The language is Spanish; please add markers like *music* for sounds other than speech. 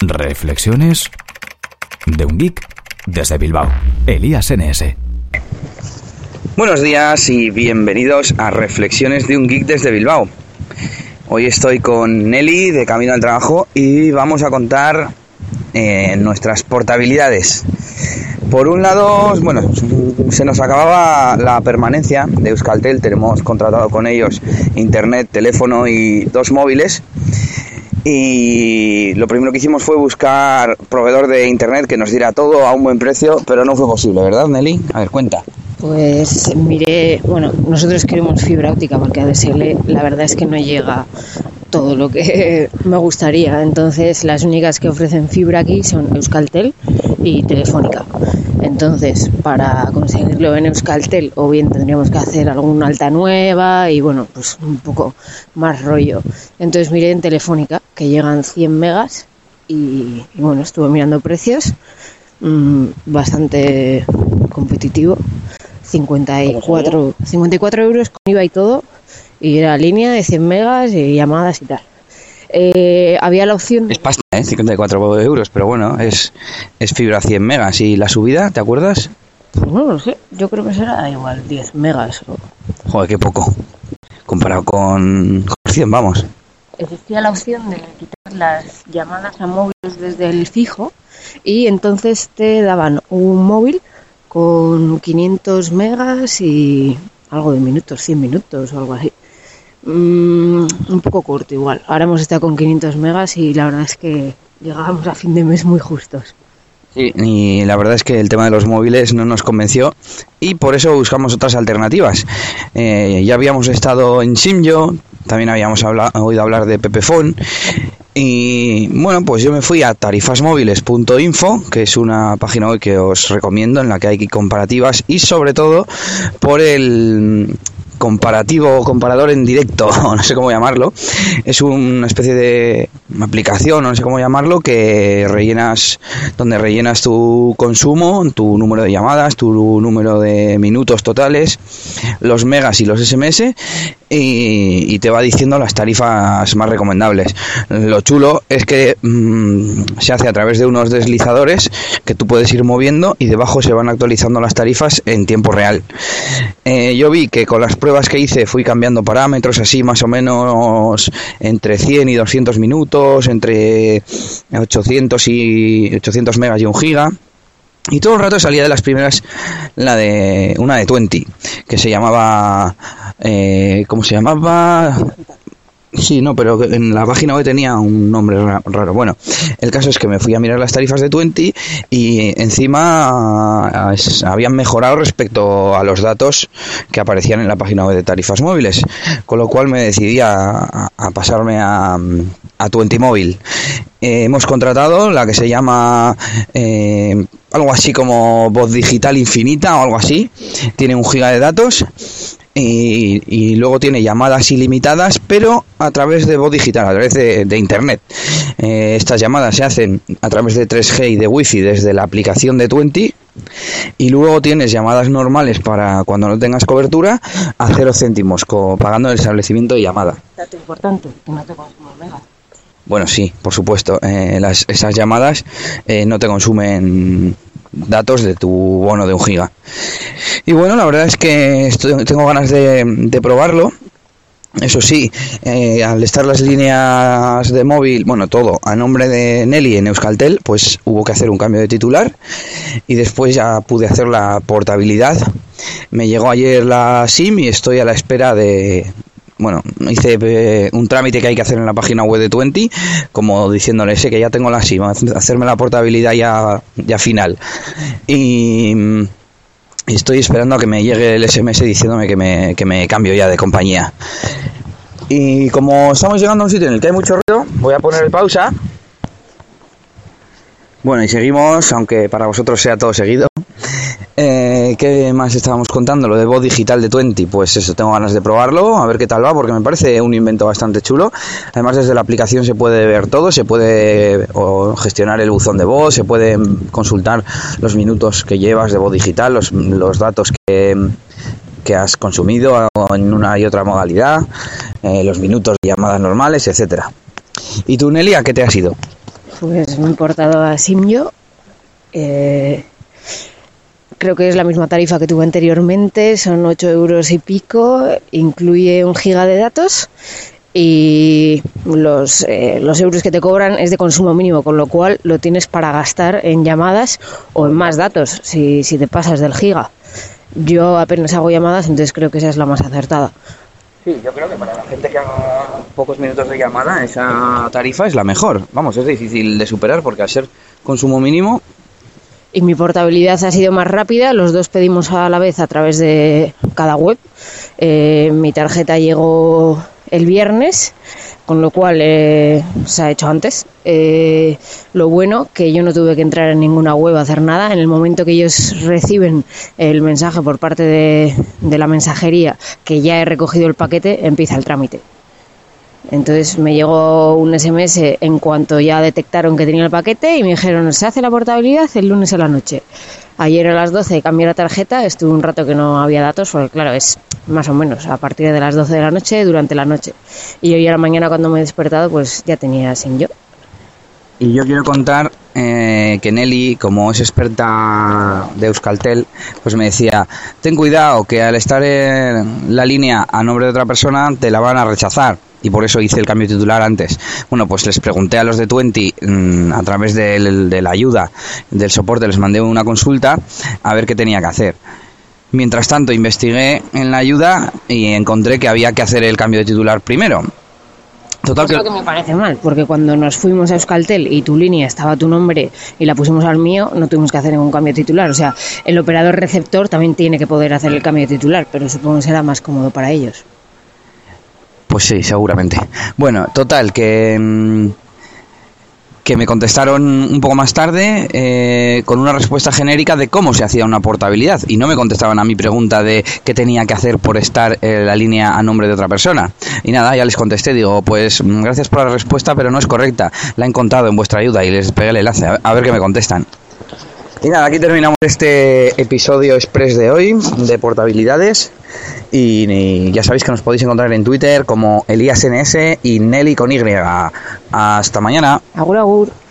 Reflexiones de un geek desde Bilbao. Elías NS. Buenos días y bienvenidos a Reflexiones de un geek desde Bilbao. Hoy estoy con Nelly de Camino al Trabajo y vamos a contar eh, nuestras portabilidades. Por un lado, bueno, se nos acababa la permanencia de Euskaltel, tenemos contratado con ellos internet, teléfono y dos móviles. Y lo primero que hicimos fue buscar proveedor de internet que nos diera todo a un buen precio, pero no fue posible, ¿verdad, Nelly? A ver, cuenta. Pues miré, bueno, nosotros queremos fibra óptica porque a DSL la verdad es que no llega todo lo que *laughs* me gustaría. Entonces las únicas que ofrecen fibra aquí son Euskaltel y Telefónica. Entonces, para conseguirlo en Euskaltel, o bien tendríamos que hacer alguna alta nueva y bueno, pues un poco más rollo. Entonces miré en Telefónica que llegan 100 megas y, bueno, estuve mirando precios mmm, bastante competitivo. 54, 54 euros con IVA y todo. Y era línea de 100 megas y llamadas y tal. Eh, había la opción. Es pasta, ¿eh? 54 euros, pero bueno, es, es fibra 100 megas. ¿Y la subida, te acuerdas? Pues no lo sé, yo creo que será igual 10 megas. O... Joder, qué poco. Comparado con, con 100, vamos. Existía la opción de quitar las llamadas a móviles desde el fijo y entonces te daban un móvil con 500 megas y algo de minutos, 100 minutos o algo así. Mm, un poco corto igual. Ahora hemos estado con 500 megas y la verdad es que llegábamos a fin de mes muy justos. Sí, y la verdad es que el tema de los móviles no nos convenció y por eso buscamos otras alternativas. Eh, ya habíamos estado en Simyo, también habíamos oído hablar de Pepefone y bueno, pues yo me fui a tarifasmóviles.info, que es una página web que os recomiendo en la que hay comparativas y sobre todo por el comparativo o comparador en directo, *laughs* no sé cómo llamarlo. Es una especie de aplicación, no sé cómo llamarlo, que rellenas, donde rellenas tu consumo, tu número de llamadas, tu número de minutos totales, los megas y los SMS, y, te va diciendo las tarifas más recomendables. Lo chulo es que mmm, se hace a través de unos deslizadores que tú puedes ir moviendo y debajo se van actualizando las tarifas en tiempo real. Eh, yo vi que con las pruebas que hice fui cambiando parámetros así más o menos entre 100 y 200 minutos, entre 800 y 800 megas y un giga. Y todo el rato salía de las primeras la de una de 20 que se llamaba eh, ¿cómo se llamaba? Sí, no, pero en la página web tenía un nombre raro. Bueno, el caso es que me fui a mirar las tarifas de Twenty y encima es, habían mejorado respecto a los datos que aparecían en la página web de tarifas móviles, con lo cual me decidí a, a pasarme a, a Twenty Móvil. Eh, hemos contratado la que se llama eh, algo así como voz digital infinita o algo así. Tiene un giga de datos y, y, luego tiene llamadas ilimitadas, pero a través de voz digital, a través de, de internet. Eh, estas llamadas se hacen a través de 3G y de Wi-Fi desde la aplicación de Twenty. Y luego tienes llamadas normales para cuando no tengas cobertura a cero céntimos, pagando el establecimiento de llamada. Dato importante, que no te megas. Bueno, sí, por supuesto. Eh, las, esas llamadas eh, no te consumen datos de tu bono de un giga. Y bueno, la verdad es que estoy, tengo ganas de, probarlo. Eso sí, eh, al estar las líneas de móvil, bueno, todo a nombre de Nelly en Euskaltel, pues hubo que hacer un cambio de titular y después ya pude hacer la portabilidad. Me llegó ayer la SIM y estoy a la espera de, bueno, hice eh, un trámite que hay que hacer en la página web de Twenty, como diciéndole que ya tengo la SIM, hacerme la portabilidad ya, ya final. Y, y, estoy esperando a que me llegue el SMS diciéndome que me, que me cambio ya de compañía. Y como estamos llegando a un sitio en el que hay mucho ruido, voy a poner pausa. Bueno, y seguimos, aunque para vosotros sea todo seguido. Eh, ¿Qué más estábamos contando? Lo de voz digital de Twenty, pues eso, tengo ganas de probarlo, a ver qué tal va, porque me parece un invento bastante chulo. Además, desde la aplicación se puede ver todo, se puede o, gestionar el buzón de voz, se puede consultar los minutos que llevas de voz digital, los, los datos que, que has consumido en una y otra modalidad, eh, los minutos de llamadas normales, etcétera. ¿Y tú, Nelia, qué te has ido? Pues me he portado a Simyo. Eh, creo que es la misma tarifa que tuve anteriormente, son 8 euros y pico, incluye un giga de datos y los, eh, los euros que te cobran es de consumo mínimo, con lo cual lo tienes para gastar en llamadas o en más datos, si, si te pasas del giga. Yo apenas hago llamadas, entonces creo que esa es la más acertada. Sí, yo creo que para la gente que haga pocos minutos de llamada, esa tarifa es la mejor. Vamos, es difícil de superar porque al ser consumo mínimo... Y mi portabilidad ha sido más rápida, los dos pedimos a la vez a través de cada web. Eh, mi tarjeta llegó el viernes, con lo cual eh, se ha hecho antes. Eh, lo bueno que yo no tuve que entrar en ninguna web a hacer nada. En el momento que ellos reciben el mensaje por parte de, de la mensajería que ya he recogido el paquete, empieza el trámite. Entonces me llegó un SMS en cuanto ya detectaron que tenía el paquete y me dijeron, se hace la portabilidad el lunes a la noche. Ayer a las 12 cambié la tarjeta, estuve un rato que no había datos, porque claro, es más o menos a partir de las 12 de la noche, durante la noche. Y hoy a la mañana cuando me he despertado, pues ya tenía sin yo. Y yo quiero contar eh, que Nelly, como es experta de Euskaltel, pues me decía, ten cuidado que al estar en la línea a nombre de otra persona te la van a rechazar. Y por eso hice el cambio titular antes. Bueno, pues les pregunté a los de Twenty mmm, a través de, de la ayuda, del soporte, les mandé una consulta a ver qué tenía que hacer. Mientras tanto, investigué en la ayuda y encontré que había que hacer el cambio de titular primero. Total que... lo que me parece mal, porque cuando nos fuimos a Euskaltel y tu línea estaba a tu nombre y la pusimos al mío, no tuvimos que hacer ningún cambio de titular. O sea, el operador receptor también tiene que poder hacer el cambio de titular, pero supongo que será más cómodo para ellos. Pues sí, seguramente. Bueno, total, que, mm, que me contestaron un poco más tarde eh, con una respuesta genérica de cómo se hacía una portabilidad y no me contestaban a mi pregunta de qué tenía que hacer por estar en la línea a nombre de otra persona. Y nada, ya les contesté, digo, pues mm, gracias por la respuesta, pero no es correcta. La he encontrado en vuestra ayuda y les pegué el enlace, a ver qué me contestan. Y nada, aquí terminamos este episodio express de hoy de portabilidades. Y, ya sabéis que nos podéis encontrar en Twitter como ElíasNS y Nelly con Y. Hasta mañana. Agur, agur.